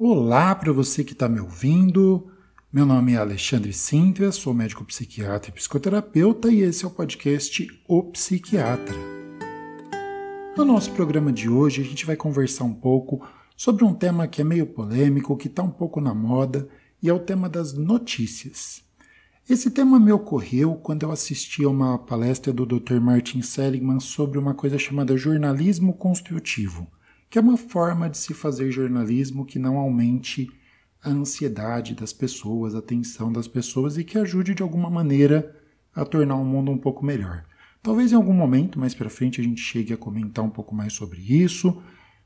Olá para você que está me ouvindo. Meu nome é Alexandre Sintra, sou médico psiquiatra e psicoterapeuta e esse é o podcast O Psiquiatra. No nosso programa de hoje, a gente vai conversar um pouco sobre um tema que é meio polêmico, que está um pouco na moda, e é o tema das notícias. Esse tema me ocorreu quando eu assisti a uma palestra do Dr. Martin Seligman sobre uma coisa chamada jornalismo construtivo que é uma forma de se fazer jornalismo que não aumente a ansiedade das pessoas, a tensão das pessoas e que ajude de alguma maneira a tornar o mundo um pouco melhor. Talvez em algum momento mais para frente a gente chegue a comentar um pouco mais sobre isso,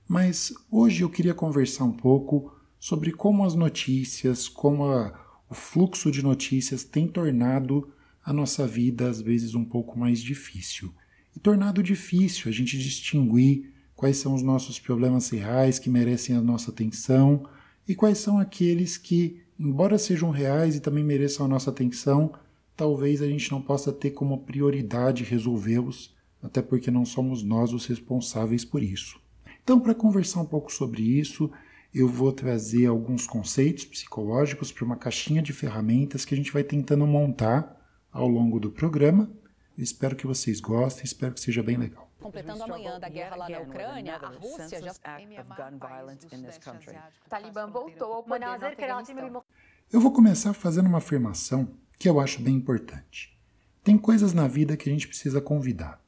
mas hoje eu queria conversar um pouco sobre como as notícias, como a, o fluxo de notícias tem tornado a nossa vida às vezes um pouco mais difícil. E tornado difícil a gente distinguir quais são os nossos problemas reais que merecem a nossa atenção e quais são aqueles que, embora sejam reais e também mereçam a nossa atenção, talvez a gente não possa ter como prioridade resolvê-los, até porque não somos nós os responsáveis por isso. Então, para conversar um pouco sobre isso, eu vou trazer alguns conceitos psicológicos para uma caixinha de ferramentas que a gente vai tentando montar ao longo do programa. Espero que vocês gostem, espero que seja bem legal. Completando amanhã da guerra lá na Ucrânia, a Rússia já. Talibã voltou ao poder Eu vou começar fazendo uma afirmação que eu acho bem importante. Tem coisas na vida que a gente precisa convidar.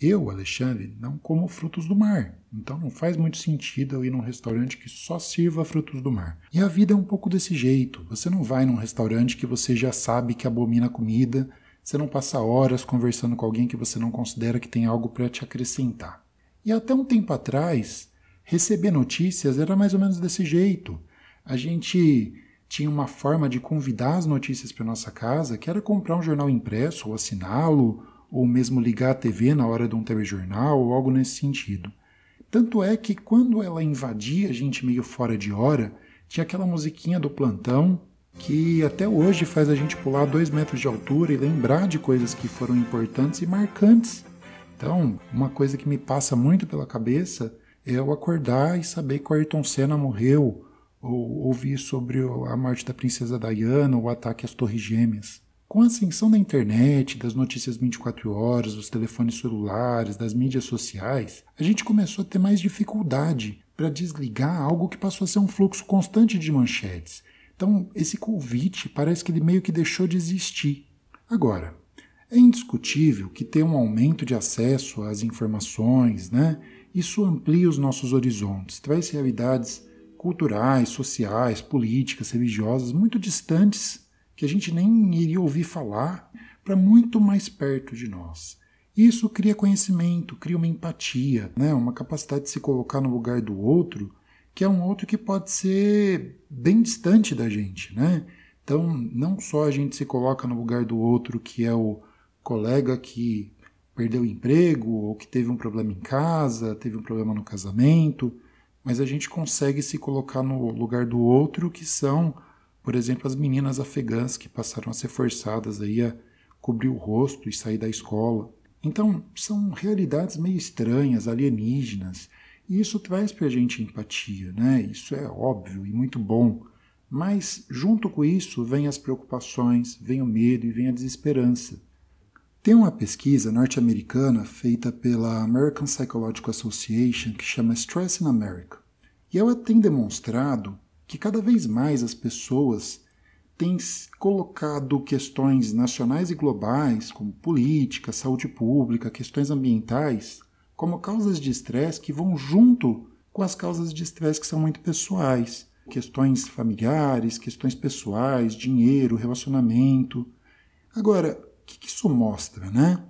Eu, Alexandre, não como frutos do mar, então não faz muito sentido eu ir num restaurante que só sirva frutos do mar. E a vida é um pouco desse jeito. Você não vai num restaurante que você já sabe que abomina a comida você não passa horas conversando com alguém que você não considera que tem algo para te acrescentar. E até um tempo atrás, receber notícias era mais ou menos desse jeito. A gente tinha uma forma de convidar as notícias para nossa casa, que era comprar um jornal impresso ou assiná-lo, ou mesmo ligar a TV na hora de um telejornal ou algo nesse sentido. Tanto é que quando ela invadia a gente meio fora de hora, tinha aquela musiquinha do plantão que até hoje faz a gente pular dois metros de altura e lembrar de coisas que foram importantes e marcantes. Então, uma coisa que me passa muito pela cabeça é eu acordar e saber que o Ayrton Senna morreu, ou ouvir sobre a morte da princesa Diana, ou o ataque às Torres Gêmeas. Com a ascensão da internet, das notícias 24 horas, dos telefones celulares, das mídias sociais, a gente começou a ter mais dificuldade para desligar algo que passou a ser um fluxo constante de manchetes então, esse convite parece que ele meio que deixou de existir. Agora, é indiscutível que ter um aumento de acesso às informações, né? Isso amplia os nossos horizontes, traz realidades culturais, sociais, políticas, religiosas muito distantes que a gente nem iria ouvir falar para muito mais perto de nós. Isso cria conhecimento, cria uma empatia, né? uma capacidade de se colocar no lugar do outro que é um outro que pode ser bem distante da gente, né? Então, não só a gente se coloca no lugar do outro, que é o colega que perdeu o emprego ou que teve um problema em casa, teve um problema no casamento, mas a gente consegue se colocar no lugar do outro, que são, por exemplo, as meninas afegãs que passaram a ser forçadas aí a cobrir o rosto e sair da escola. Então, são realidades meio estranhas, alienígenas, e isso traz para a gente empatia, né? Isso é óbvio e muito bom. Mas, junto com isso, vem as preocupações, vem o medo e vem a desesperança. Tem uma pesquisa norte-americana feita pela American Psychological Association que chama Stress in America. E ela tem demonstrado que cada vez mais as pessoas têm colocado questões nacionais e globais, como política, saúde pública, questões ambientais, como causas de estresse que vão junto com as causas de estresse que são muito pessoais. Questões familiares, questões pessoais, dinheiro, relacionamento. Agora, o que isso mostra, né?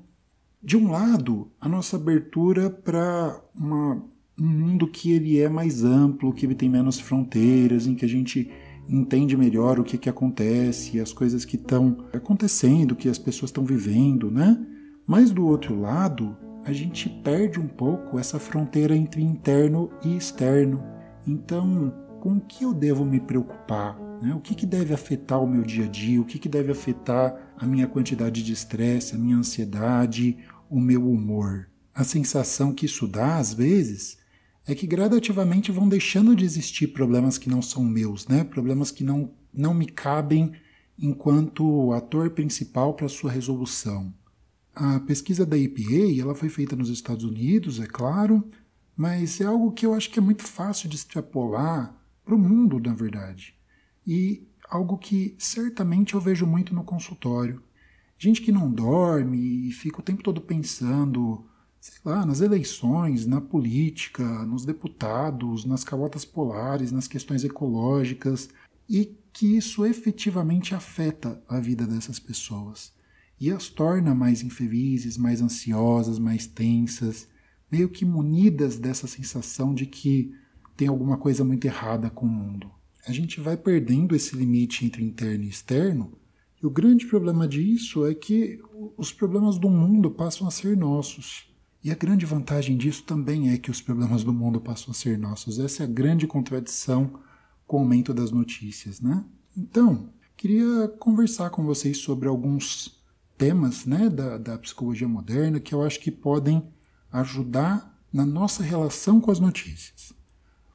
De um lado, a nossa abertura para um mundo que ele é mais amplo, que ele tem menos fronteiras, em que a gente entende melhor o que, que acontece, as coisas que estão acontecendo, que as pessoas estão vivendo, né? Mas do outro lado, a gente perde um pouco essa fronteira entre interno e externo. Então, com o que eu devo me preocupar? Né? O que, que deve afetar o meu dia a dia? O que, que deve afetar a minha quantidade de estresse, a minha ansiedade, o meu humor? A sensação que isso dá, às vezes, é que gradativamente vão deixando de existir problemas que não são meus, né? Problemas que não, não me cabem enquanto ator principal para sua resolução. A pesquisa da EPA ela foi feita nos Estados Unidos, é claro, mas é algo que eu acho que é muito fácil de extrapolar para o mundo, na verdade. E algo que certamente eu vejo muito no consultório. Gente que não dorme e fica o tempo todo pensando, sei lá, nas eleições, na política, nos deputados, nas calotas polares, nas questões ecológicas, e que isso efetivamente afeta a vida dessas pessoas e as torna mais infelizes, mais ansiosas, mais tensas, meio que munidas dessa sensação de que tem alguma coisa muito errada com o mundo. A gente vai perdendo esse limite entre interno e externo, e o grande problema disso é que os problemas do mundo passam a ser nossos. E a grande vantagem disso também é que os problemas do mundo passam a ser nossos. Essa é a grande contradição com o aumento das notícias, né? Então, queria conversar com vocês sobre alguns temas né, da, da psicologia moderna que eu acho que podem ajudar na nossa relação com as notícias.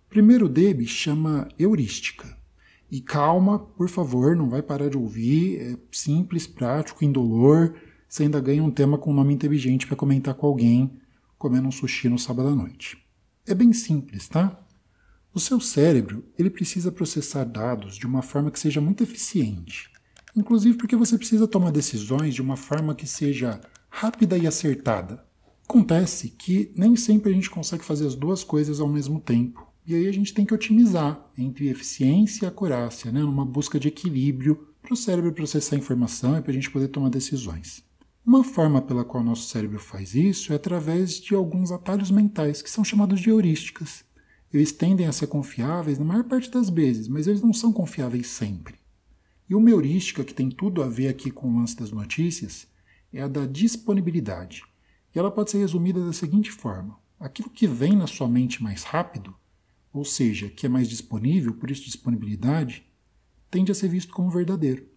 O primeiro deles chama heurística. E calma, por favor, não vai parar de ouvir, é simples, prático, indolor. Você ainda ganha um tema com um nome inteligente para comentar com alguém comendo um sushi no sábado à noite. É bem simples, tá? O seu cérebro ele precisa processar dados de uma forma que seja muito eficiente, inclusive porque você precisa tomar decisões de uma forma que seja rápida e acertada. Acontece que nem sempre a gente consegue fazer as duas coisas ao mesmo tempo, e aí a gente tem que otimizar entre eficiência e acurácia, né, numa busca de equilíbrio para o cérebro processar informação e para a gente poder tomar decisões. Uma forma pela qual nosso cérebro faz isso é através de alguns atalhos mentais, que são chamados de heurísticas. Eles tendem a ser confiáveis na maior parte das vezes, mas eles não são confiáveis sempre. E uma heurística que tem tudo a ver aqui com o lance das notícias é a da disponibilidade. E ela pode ser resumida da seguinte forma: aquilo que vem na sua mente mais rápido, ou seja, que é mais disponível, por isso disponibilidade, tende a ser visto como verdadeiro.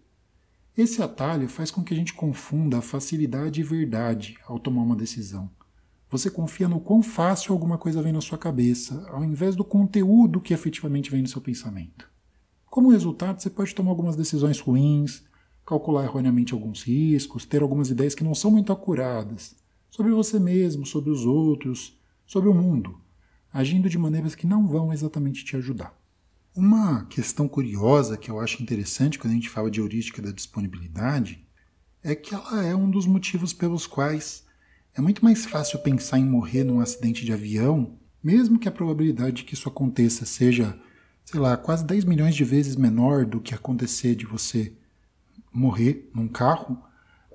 Esse atalho faz com que a gente confunda facilidade e verdade ao tomar uma decisão. Você confia no quão fácil alguma coisa vem na sua cabeça, ao invés do conteúdo que efetivamente vem no seu pensamento. Como resultado, você pode tomar algumas decisões ruins, calcular erroneamente alguns riscos, ter algumas ideias que não são muito acuradas sobre você mesmo, sobre os outros, sobre o mundo, agindo de maneiras que não vão exatamente te ajudar. Uma questão curiosa que eu acho interessante quando a gente fala de heurística da disponibilidade é que ela é um dos motivos pelos quais é muito mais fácil pensar em morrer num acidente de avião, mesmo que a probabilidade de que isso aconteça seja, sei lá, quase 10 milhões de vezes menor do que acontecer de você morrer num carro.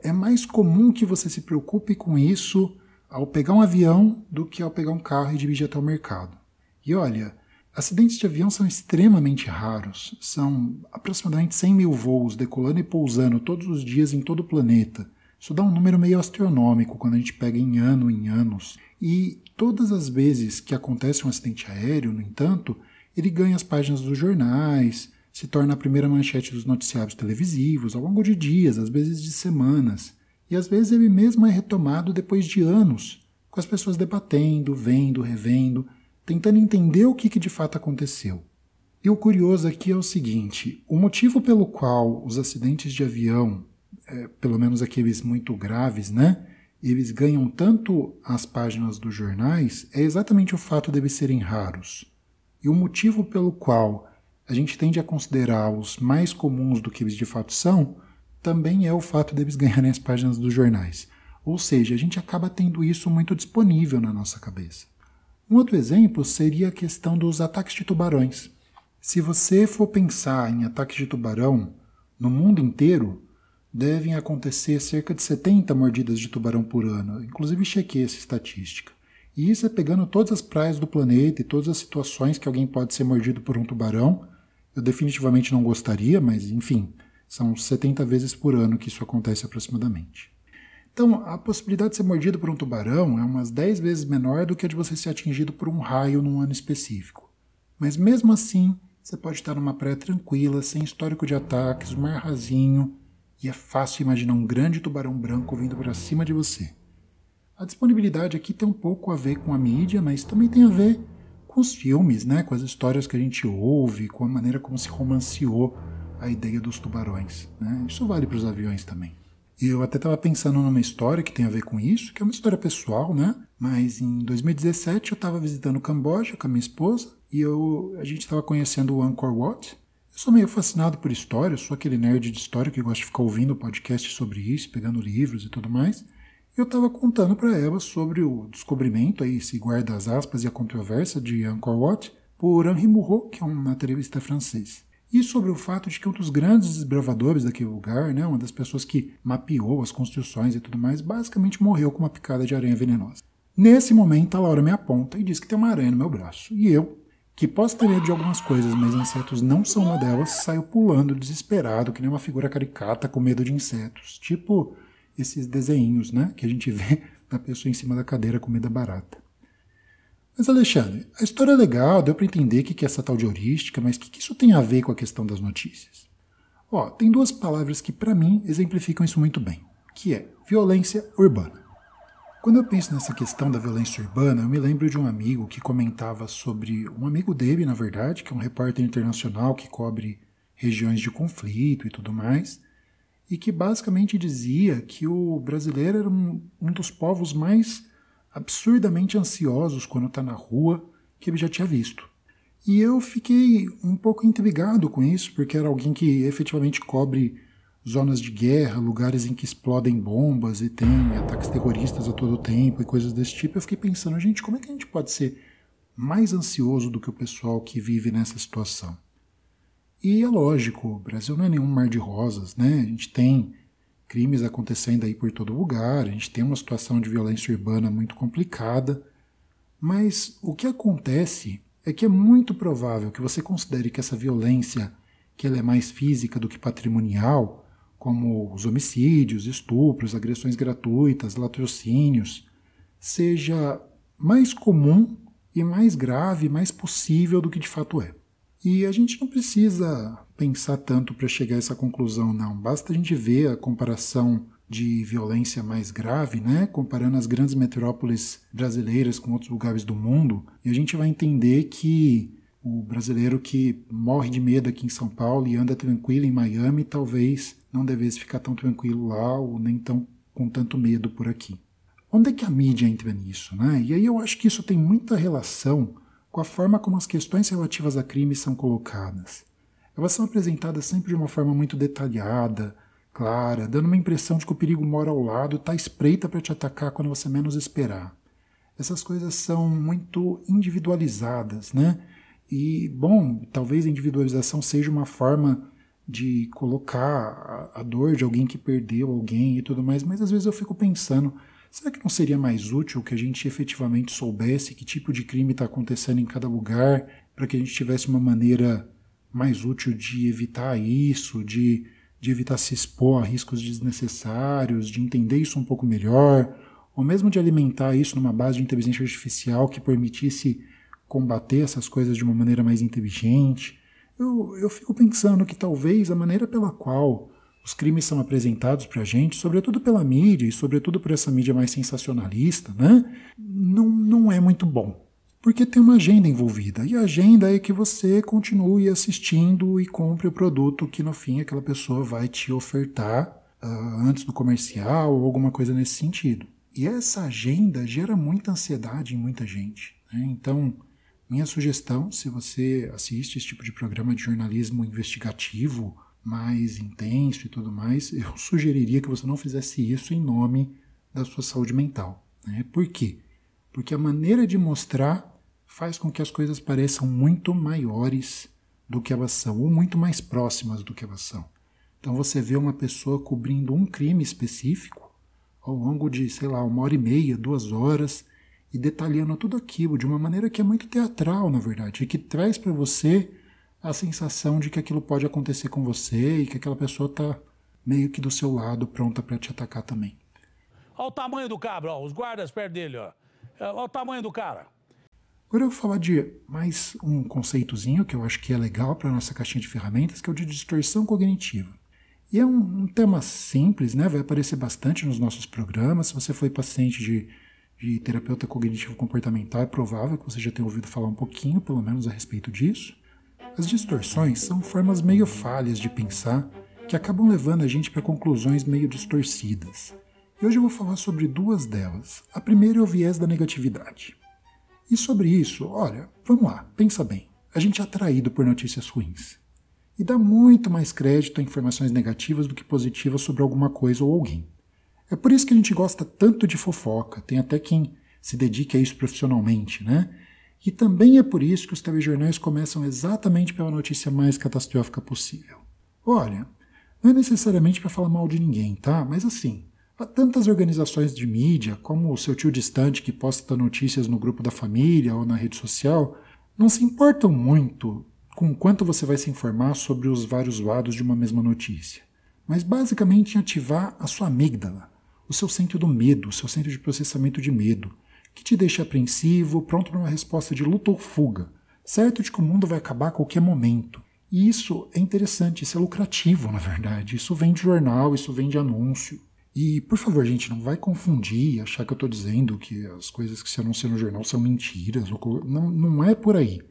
É mais comum que você se preocupe com isso ao pegar um avião do que ao pegar um carro e dirigir até o mercado. E olha, acidentes de avião são extremamente raros. São aproximadamente 100 mil voos decolando e pousando todos os dias em todo o planeta. Isso dá um número meio astronômico quando a gente pega em ano em anos. E todas as vezes que acontece um acidente aéreo, no entanto, ele ganha as páginas dos jornais, se torna a primeira manchete dos noticiários televisivos ao longo de dias, às vezes de semanas. E às vezes ele mesmo é retomado depois de anos, com as pessoas debatendo, vendo, revendo, tentando entender o que, que de fato aconteceu. E o curioso aqui é o seguinte: o motivo pelo qual os acidentes de avião é, pelo menos aqueles muito graves, né? Eles ganham tanto as páginas dos jornais é exatamente o fato de eles serem raros. E o motivo pelo qual a gente tende a considerar os mais comuns do que eles de fato são, também é o fato deles ganharem as páginas dos jornais. Ou seja, a gente acaba tendo isso muito disponível na nossa cabeça. Um outro exemplo seria a questão dos ataques de tubarões. Se você for pensar em ataques de tubarão no mundo inteiro, devem acontecer cerca de 70 mordidas de tubarão por ano. Inclusive chequei essa estatística. E isso é pegando todas as praias do planeta e todas as situações que alguém pode ser mordido por um tubarão. Eu definitivamente não gostaria, mas enfim, são 70 vezes por ano que isso acontece aproximadamente. Então, a possibilidade de ser mordido por um tubarão é umas 10 vezes menor do que a de você ser atingido por um raio num ano específico. Mas mesmo assim, você pode estar numa praia tranquila, sem histórico de ataques, mar rasinho, e é fácil imaginar um grande tubarão branco vindo para cima de você. A disponibilidade aqui tem um pouco a ver com a mídia, mas também tem a ver com os filmes, né, com as histórias que a gente ouve, com a maneira como se romanceou a ideia dos tubarões. Né? Isso vale para os aviões também. E eu até estava pensando numa história que tem a ver com isso, que é uma história pessoal, né? Mas em 2017 eu estava visitando o Camboja com a minha esposa e eu, a gente estava conhecendo o Angkor Wat. Eu sou meio fascinado por história, sou aquele nerd de história que gosta de ficar ouvindo podcast sobre isso, pegando livros e tudo mais. Eu estava contando para ela sobre o descobrimento, aí se guarda as aspas e a controvérsia de Angkor Wat, por Henri Moureau, que é um materialista francês e sobre o fato de que um dos grandes desbravadores daquele lugar, né, uma das pessoas que mapeou as construções e tudo mais, basicamente morreu com uma picada de aranha venenosa. Nesse momento, a Laura me aponta e diz que tem uma aranha no meu braço. E eu, que posso ter medo de algumas coisas, mas insetos não são uma delas, saio pulando desesperado, que nem uma figura caricata com medo de insetos. Tipo esses desenhos, né, que a gente vê da pessoa em cima da cadeira com medo da barata. Mas, Alexandre, a história é legal, deu para entender o que é essa tal de heurística, mas o que isso tem a ver com a questão das notícias? Ó, tem duas palavras que, para mim, exemplificam isso muito bem, que é violência urbana. Quando eu penso nessa questão da violência urbana, eu me lembro de um amigo que comentava sobre um amigo dele, na verdade, que é um repórter internacional que cobre regiões de conflito e tudo mais, e que basicamente dizia que o brasileiro era um, um dos povos mais absurdamente ansiosos quando está na rua que ele já tinha visto. E eu fiquei um pouco intrigado com isso, porque era alguém que efetivamente cobre zonas de guerra, lugares em que explodem bombas e tem ataques terroristas a todo tempo e coisas desse tipo. Eu fiquei pensando, gente, como é que a gente pode ser mais ansioso do que o pessoal que vive nessa situação? E é lógico, o Brasil não é nenhum mar de rosas, né? A gente tem crimes acontecendo aí por todo lugar, a gente tem uma situação de violência urbana muito complicada, mas o que acontece é que é muito provável que você considere que essa violência, que ela é mais física do que patrimonial, como os homicídios, estupros, agressões gratuitas, latrocínios, seja mais comum e mais grave, mais possível do que de fato é. E a gente não precisa pensar tanto para chegar a essa conclusão, não. Basta a gente ver a comparação de violência mais grave, né? Comparando as grandes metrópoles brasileiras com outros lugares do mundo, e a gente vai entender que o brasileiro que morre de medo aqui em São Paulo e anda tranquilo em Miami, talvez não devesse ficar tão tranquilo lá ou nem tão com tanto medo por aqui. Onde é que a mídia entra nisso, né? E aí eu acho que isso tem muita relação com a forma como as questões relativas a crimes são colocadas. Elas são apresentadas sempre de uma forma muito detalhada, clara, dando uma impressão de que o perigo mora ao lado, está espreita para te atacar quando você menos esperar. Essas coisas são muito individualizadas, né? E, bom, talvez a individualização seja uma forma de colocar a, a dor de alguém que perdeu alguém e tudo mais, mas às vezes eu fico pensando Será que não seria mais útil que a gente efetivamente soubesse que tipo de crime está acontecendo em cada lugar, para que a gente tivesse uma maneira mais útil de evitar isso, de, de evitar se expor a riscos desnecessários, de entender isso um pouco melhor, ou mesmo de alimentar isso numa base de inteligência artificial que permitisse combater essas coisas de uma maneira mais inteligente? Eu, eu fico pensando que talvez a maneira pela qual os crimes são apresentados para a gente, sobretudo pela mídia e sobretudo por essa mídia mais sensacionalista, né? Não, não é muito bom. Porque tem uma agenda envolvida. E a agenda é que você continue assistindo e compre o produto que no fim aquela pessoa vai te ofertar uh, antes do comercial ou alguma coisa nesse sentido. E essa agenda gera muita ansiedade em muita gente. Né? Então, minha sugestão, se você assiste esse tipo de programa de jornalismo investigativo mais intenso e tudo mais, eu sugeriria que você não fizesse isso em nome da sua saúde mental. Né? Por quê? Porque a maneira de mostrar faz com que as coisas pareçam muito maiores do que elas são, ou muito mais próximas do que elas são. Então você vê uma pessoa cobrindo um crime específico ao longo de, sei lá, uma hora e meia, duas horas, e detalhando tudo aquilo de uma maneira que é muito teatral, na verdade, e que traz para você a sensação de que aquilo pode acontecer com você e que aquela pessoa está meio que do seu lado, pronta para te atacar também. Olha o tamanho do cabra, ó, os guardas perto dele, ó. É, olha o tamanho do cara. Agora eu vou falar de mais um conceitozinho que eu acho que é legal para a nossa caixinha de ferramentas, que é o de distorção cognitiva. E é um, um, tema simples, né? vai aparecer bastante nos nossos programas. Se você foi paciente de de terapeuta cognitivo comportamental, é provável que você já tenha ouvido falar um pouquinho, pelo menos, a respeito disso. As distorções são formas meio falhas de pensar que acabam levando a gente para conclusões meio distorcidas. E hoje eu vou falar sobre duas delas. A primeira é o viés da negatividade. E sobre isso, olha, vamos lá, pensa bem. A gente é atraído por notícias ruins e dá muito mais crédito a informações negativas do que positivas sobre alguma coisa ou alguém. É por isso que a gente gosta tanto de fofoca, tem até quem se dedique a isso profissionalmente, né? E também é por isso que os telejornais começam exatamente pela notícia mais catastrófica possível. Olha, não é necessariamente para falar mal de ninguém, tá? Mas assim, há tantas organizações de mídia, como o seu tio distante que posta notícias no grupo da família ou na rede social, não se importam muito com quanto você vai se informar sobre os vários lados de uma mesma notícia, mas basicamente em ativar a sua amígdala, o seu centro do medo, o seu centro de processamento de medo, que te deixa apreensivo, pronto para uma resposta de luta ou fuga, certo de que o mundo vai acabar a qualquer momento. E isso é interessante, isso é lucrativo, na verdade. Isso vem de jornal, isso vem de anúncio. E, por favor, gente, não vai confundir, achar que eu estou dizendo que as coisas que se anunciam no jornal são mentiras. Não, não é por aí.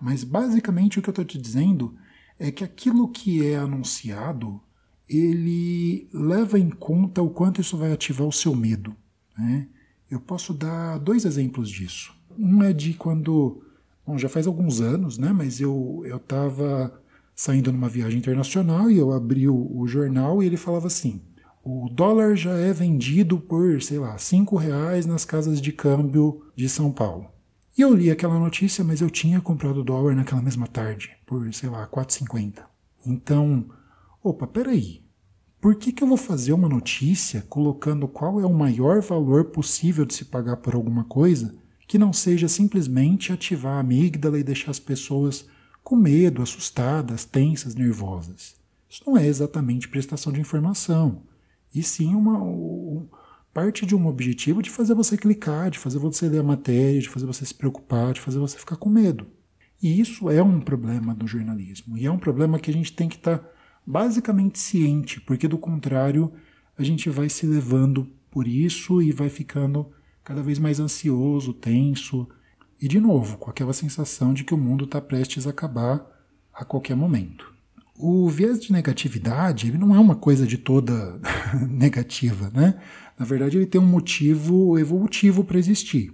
Mas basicamente o que eu estou te dizendo é que aquilo que é anunciado ele leva em conta o quanto isso vai ativar o seu medo. Né? Eu posso dar dois exemplos disso. Um é de quando, bom, já faz alguns anos, né? Mas eu eu estava saindo numa viagem internacional e eu abri o, o, jornal e ele falava assim: o dólar já é vendido por, sei lá, cinco reais nas casas de câmbio de São Paulo. E eu li aquela notícia, mas eu tinha comprado dólar naquela mesma tarde, por, sei lá, 4,50. Então, opa, peraí. Por que, que eu vou fazer uma notícia colocando qual é o maior valor possível de se pagar por alguma coisa que não seja simplesmente ativar a amígdala e deixar as pessoas com medo, assustadas, tensas, nervosas? Isso não é exatamente prestação de informação, e sim uma, parte de um objetivo de fazer você clicar, de fazer você ler a matéria, de fazer você se preocupar, de fazer você ficar com medo. E isso é um problema do jornalismo. E é um problema que a gente tem que estar tá basicamente ciente, porque do contrário, a gente vai se levando por isso e vai ficando cada vez mais ansioso, tenso, e de novo, com aquela sensação de que o mundo está prestes a acabar a qualquer momento. O viés de negatividade ele não é uma coisa de toda negativa, né? Na verdade, ele tem um motivo evolutivo para existir.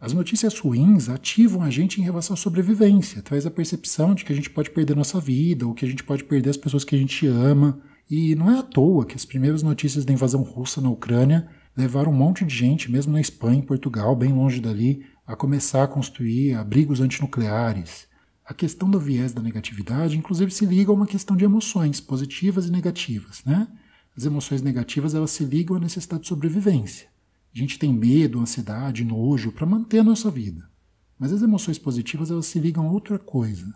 As notícias ruins ativam a gente em relação à sobrevivência, traz a percepção de que a gente pode perder nossa vida, ou que a gente pode perder as pessoas que a gente ama. E não é à toa que as primeiras notícias da invasão russa na Ucrânia levaram um monte de gente, mesmo na Espanha, em Portugal, bem longe dali, a começar a construir abrigos antinucleares. A questão do viés da negatividade, inclusive, se liga a uma questão de emoções positivas e negativas, né? As emoções negativas elas se ligam à necessidade de sobrevivência. A gente tem medo, ansiedade, nojo para manter a nossa vida. Mas as emoções positivas elas se ligam a outra coisa.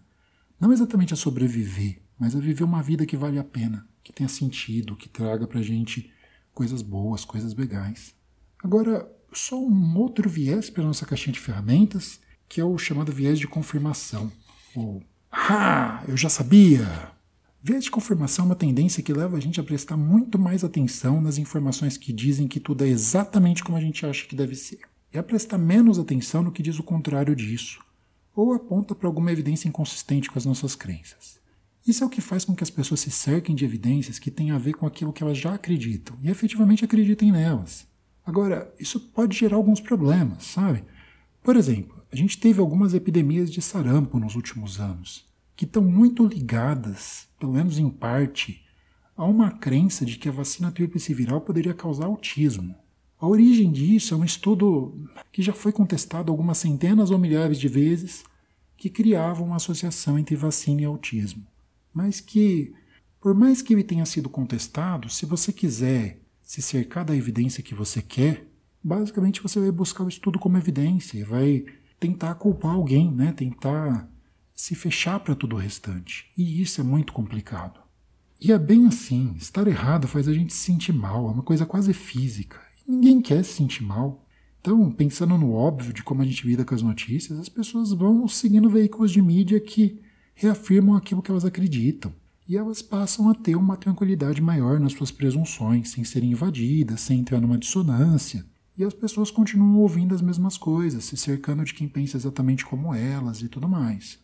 Não exatamente a sobreviver, mas a viver uma vida que vale a pena, que tenha sentido, que traga para gente coisas boas, coisas legais. Agora, só um outro viés para nossa caixinha de ferramentas, que é o chamado viés de confirmação. Ou, ah, eu já sabia! Viés de confirmação é uma tendência que leva a gente a prestar muito mais atenção nas informações que dizem que tudo é exatamente como a gente acha que deve ser, e a prestar menos atenção no que diz o contrário disso, ou aponta para alguma evidência inconsistente com as nossas crenças. Isso é o que faz com que as pessoas se cerquem de evidências que têm a ver com aquilo que elas já acreditam e efetivamente acreditem nelas. Agora, isso pode gerar alguns problemas, sabe? Por exemplo, a gente teve algumas epidemias de sarampo nos últimos anos que estão muito ligadas, pelo menos em parte, a uma crença de que a vacina tríplice viral poderia causar autismo. A origem disso é um estudo que já foi contestado algumas centenas ou milhares de vezes, que criava uma associação entre vacina e autismo. Mas que, por mais que ele tenha sido contestado, se você quiser se cercar da evidência que você quer, basicamente você vai buscar o estudo como evidência vai tentar culpar alguém, né? tentar se fechar para tudo o restante. E isso é muito complicado. E é bem assim, estar errado faz a gente se sentir mal, é uma coisa quase física. Ninguém quer se sentir mal. Então, pensando no óbvio de como a gente lida com as notícias, as pessoas vão seguindo veículos de mídia que reafirmam aquilo que elas acreditam. E elas passam a ter uma tranquilidade maior nas suas presunções, sem serem invadidas, sem entrar numa dissonância. E as pessoas continuam ouvindo as mesmas coisas, se cercando de quem pensa exatamente como elas e tudo mais.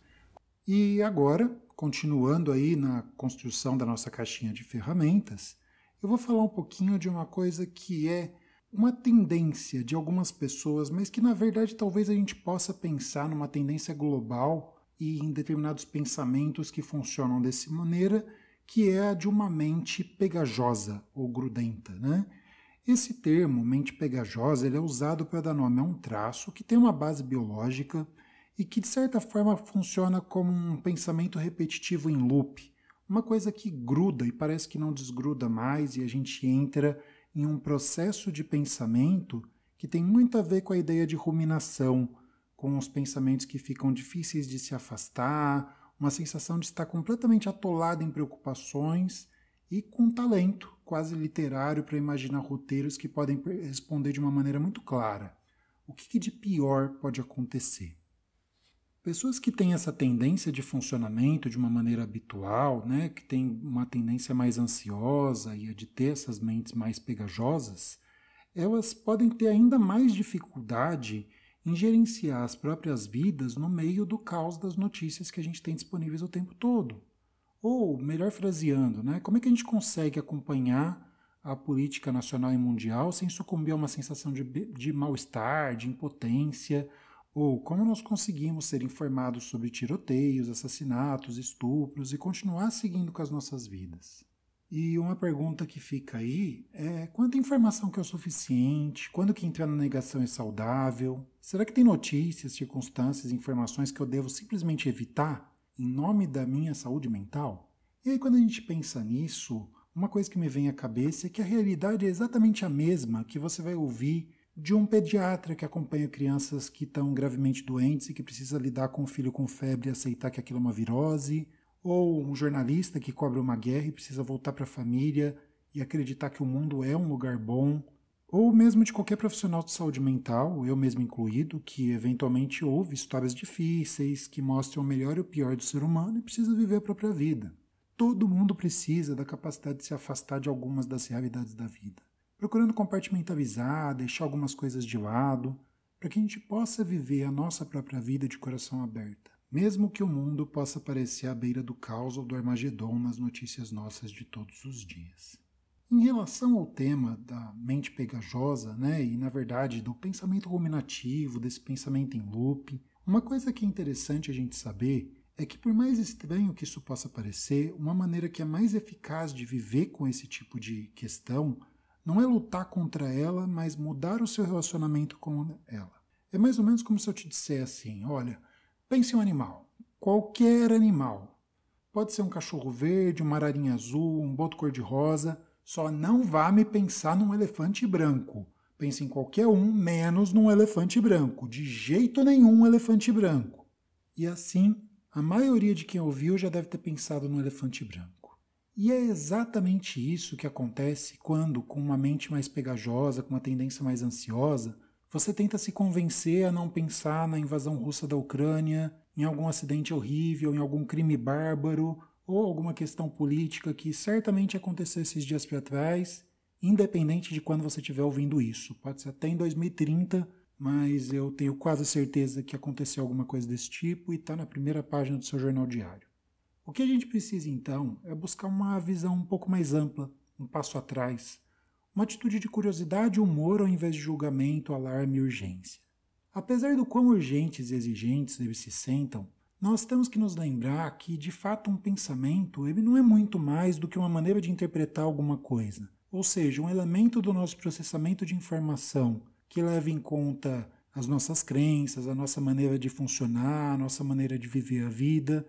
E agora, continuando aí na construção da nossa caixinha de ferramentas, eu vou falar um pouquinho de uma coisa que é uma tendência de algumas pessoas, mas que na verdade talvez a gente possa pensar numa tendência global e em determinados pensamentos que funcionam dessa maneira, que é a de uma mente pegajosa ou grudenta, né? Esse termo, mente pegajosa, ele é usado para dar nome a um traço que tem uma base biológica e que de certa forma funciona como um pensamento repetitivo em loop, uma coisa que gruda e parece que não desgruda mais e a gente entra em um processo de pensamento que tem muito a ver com a ideia de ruminação, com os pensamentos que ficam difíceis de se afastar, uma sensação de estar completamente atolado em preocupações e com talento quase literário para imaginar roteiros que podem responder de uma maneira muito clara. O que, de pior pode acontecer? Pessoas que têm essa tendência de funcionamento de uma maneira habitual, né, que têm uma tendência mais ansiosa e de ter essas mentes mais pegajosas, elas podem ter ainda mais dificuldade em gerenciar as próprias vidas no meio do caos das notícias que a gente tem disponíveis o tempo todo. Ou, melhor fraseando, né, como é que a gente consegue acompanhar a política nacional e mundial sem sucumbir a uma sensação de, de mal-estar, de impotência ou como nós conseguimos ser informados sobre tiroteios, assassinatos, estupros e continuar seguindo com as nossas vidas? E uma pergunta que fica aí é quanta informação que é o suficiente? Quando que entrar na negação é saudável? Será que tem notícias, circunstâncias, informações que eu devo simplesmente evitar em nome da minha saúde mental? E aí quando a gente pensa nisso, uma coisa que me vem à cabeça é que a realidade é exatamente a mesma que você vai ouvir de um pediatra que acompanha crianças que estão gravemente doentes e que precisa lidar com o filho com febre e aceitar que aquilo é uma virose, ou um jornalista que cobre uma guerra e precisa voltar para a família e acreditar que o mundo é um lugar bom, ou mesmo de qualquer profissional de saúde mental, eu mesmo incluído, que eventualmente ouve histórias difíceis que mostram o melhor e o pior do ser humano e precisa viver a própria vida. Todo mundo precisa da capacidade de se afastar de algumas das realidades da vida procurando compartimentalizar, deixar algumas coisas de lado, para que a gente possa viver a nossa própria vida de coração aberto, mesmo que o mundo possa parecer à beira do caos ou do Armagedon nas notícias nossas de todos os dias. Em relação ao tema da mente pegajosa, né, e na verdade do pensamento ruminativo, desse pensamento em loop, uma coisa que é interessante a gente saber é que, por mais estranho que isso possa parecer, uma maneira que é mais eficaz de viver com esse tipo de questão não é lutar contra ela, mas mudar o seu relacionamento com ela. É mais ou menos como se eu te dissesse assim: olha, pense em um animal, qualquer animal. Pode ser um cachorro verde, uma ararinha azul, um boto cor-de-rosa, só não vá me pensar num elefante branco. Pense em qualquer um, menos num elefante branco. De jeito nenhum um elefante branco. E assim, a maioria de quem ouviu já deve ter pensado no elefante branco. E é exatamente isso que acontece quando, com uma mente mais pegajosa, com uma tendência mais ansiosa, você tenta se convencer a não pensar na invasão russa da Ucrânia, em algum acidente horrível, em algum crime bárbaro ou alguma questão política que certamente aconteceu esses dias para trás, independente de quando você estiver ouvindo isso. Pode ser até em 2030, mas eu tenho quase certeza que aconteceu alguma coisa desse tipo e está na primeira página do seu jornal diário. O que a gente precisa então é buscar uma visão um pouco mais ampla, um passo atrás, uma atitude de curiosidade e humor ao invés de julgamento, alarme e urgência. Apesar do quão urgentes e exigentes eles se sentam, nós temos que nos lembrar que, de fato, um pensamento ele não é muito mais do que uma maneira de interpretar alguma coisa, ou seja, um elemento do nosso processamento de informação que leva em conta as nossas crenças, a nossa maneira de funcionar, a nossa maneira de viver a vida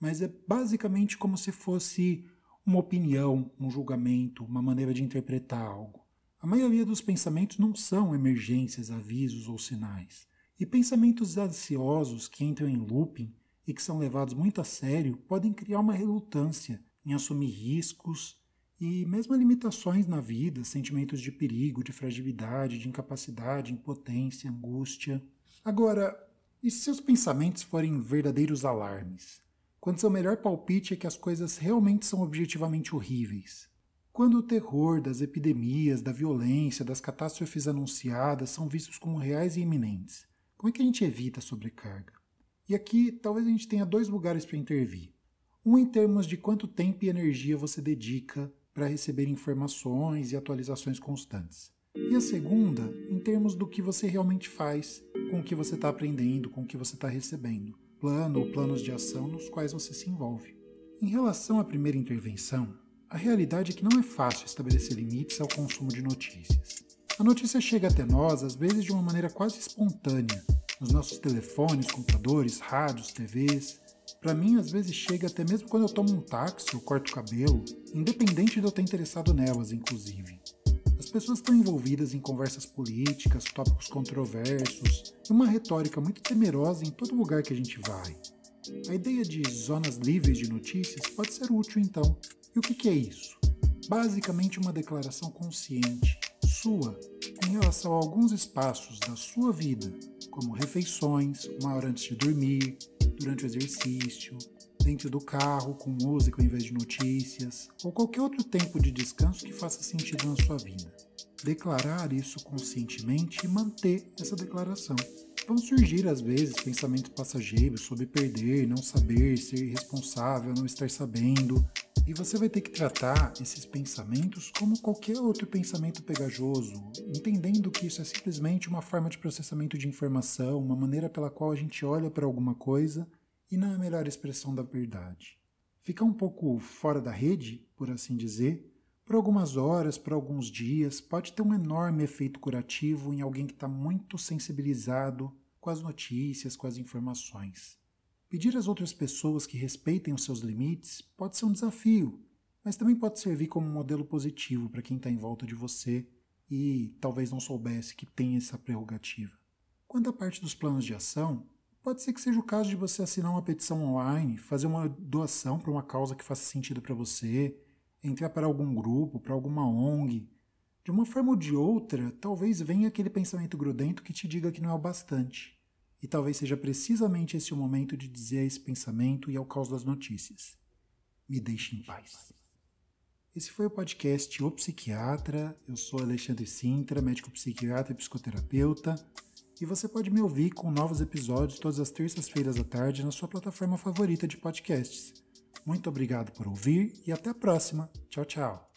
mas é basicamente como se fosse uma opinião, um julgamento, uma maneira de interpretar algo. A maioria dos pensamentos não são emergências, avisos ou sinais. E pensamentos ansiosos que entram em looping e que são levados muito a sério podem criar uma relutância em assumir riscos e mesmo limitações na vida, sentimentos de perigo, de fragilidade, de incapacidade, impotência, angústia. Agora, e se seus pensamentos forem verdadeiros alarmes? Quando seu melhor palpite é que as coisas realmente são objetivamente horríveis. Quando o terror das epidemias, da violência, das catástrofes anunciadas são vistos como reais e iminentes, como é que a gente evita a sobrecarga? E aqui talvez a gente tenha dois lugares para intervir. Um em termos de quanto tempo e energia você dedica para receber informações e atualizações constantes. E a segunda, em termos do que você realmente faz com o que você está aprendendo, com o que você está recebendo, plano ou planos de ação nos quais você se envolve. Em relação à primeira intervenção, a realidade é que não é fácil estabelecer limites ao consumo de notícias. A notícia chega até nós, às vezes, de uma maneira quase espontânea, nos nossos telefones, computadores, rádios, TVs. Para mim, às vezes chega até mesmo quando eu tomo um táxi ou corto o cabelo, independente de eu estar interessado nelas, inclusive. As pessoas estão envolvidas em conversas políticas, tópicos controversos e uma retórica muito temerosa em todo lugar que a gente vai. A ideia de zonas livres de notícias pode ser útil então, e o que é isso? Basicamente, uma declaração consciente, sua, em relação a alguns espaços da sua vida, como refeições, uma hora antes de dormir, durante o exercício, dentro do carro, com música ao invés de notícias, ou qualquer outro tempo de descanso que faça sentido na sua vida. Declarar isso conscientemente e manter essa declaração. Vão surgir às vezes pensamentos passageiros sobre perder, não saber, ser irresponsável, não estar sabendo, e você vai ter que tratar esses pensamentos como qualquer outro pensamento pegajoso, entendendo que isso é simplesmente uma forma de processamento de informação, uma maneira pela qual a gente olha para alguma coisa e não é a melhor expressão da verdade. Ficar um pouco fora da rede, por assim dizer, por algumas horas, por alguns dias, pode ter um enorme efeito curativo em alguém que está muito sensibilizado com as notícias, com as informações. Pedir às outras pessoas que respeitem os seus limites pode ser um desafio, mas também pode servir como um modelo positivo para quem está em volta de você e talvez não soubesse que tem essa prerrogativa. Quanto à parte dos planos de ação, pode ser que seja o caso de você assinar uma petição online, fazer uma doação para uma causa que faça sentido para você, entrar para algum grupo, para alguma ONG. De uma forma ou de outra, talvez venha aquele pensamento grudento que te diga que não é o bastante. E talvez seja precisamente esse o momento de dizer a esse pensamento e ao caos das notícias. Me deixe em paz. Esse foi o podcast O Psiquiatra. Eu sou Alexandre Sintra, médico psiquiatra e psicoterapeuta. E você pode me ouvir com novos episódios todas as terças-feiras à tarde na sua plataforma favorita de podcasts. Muito obrigado por ouvir e até a próxima. Tchau, tchau.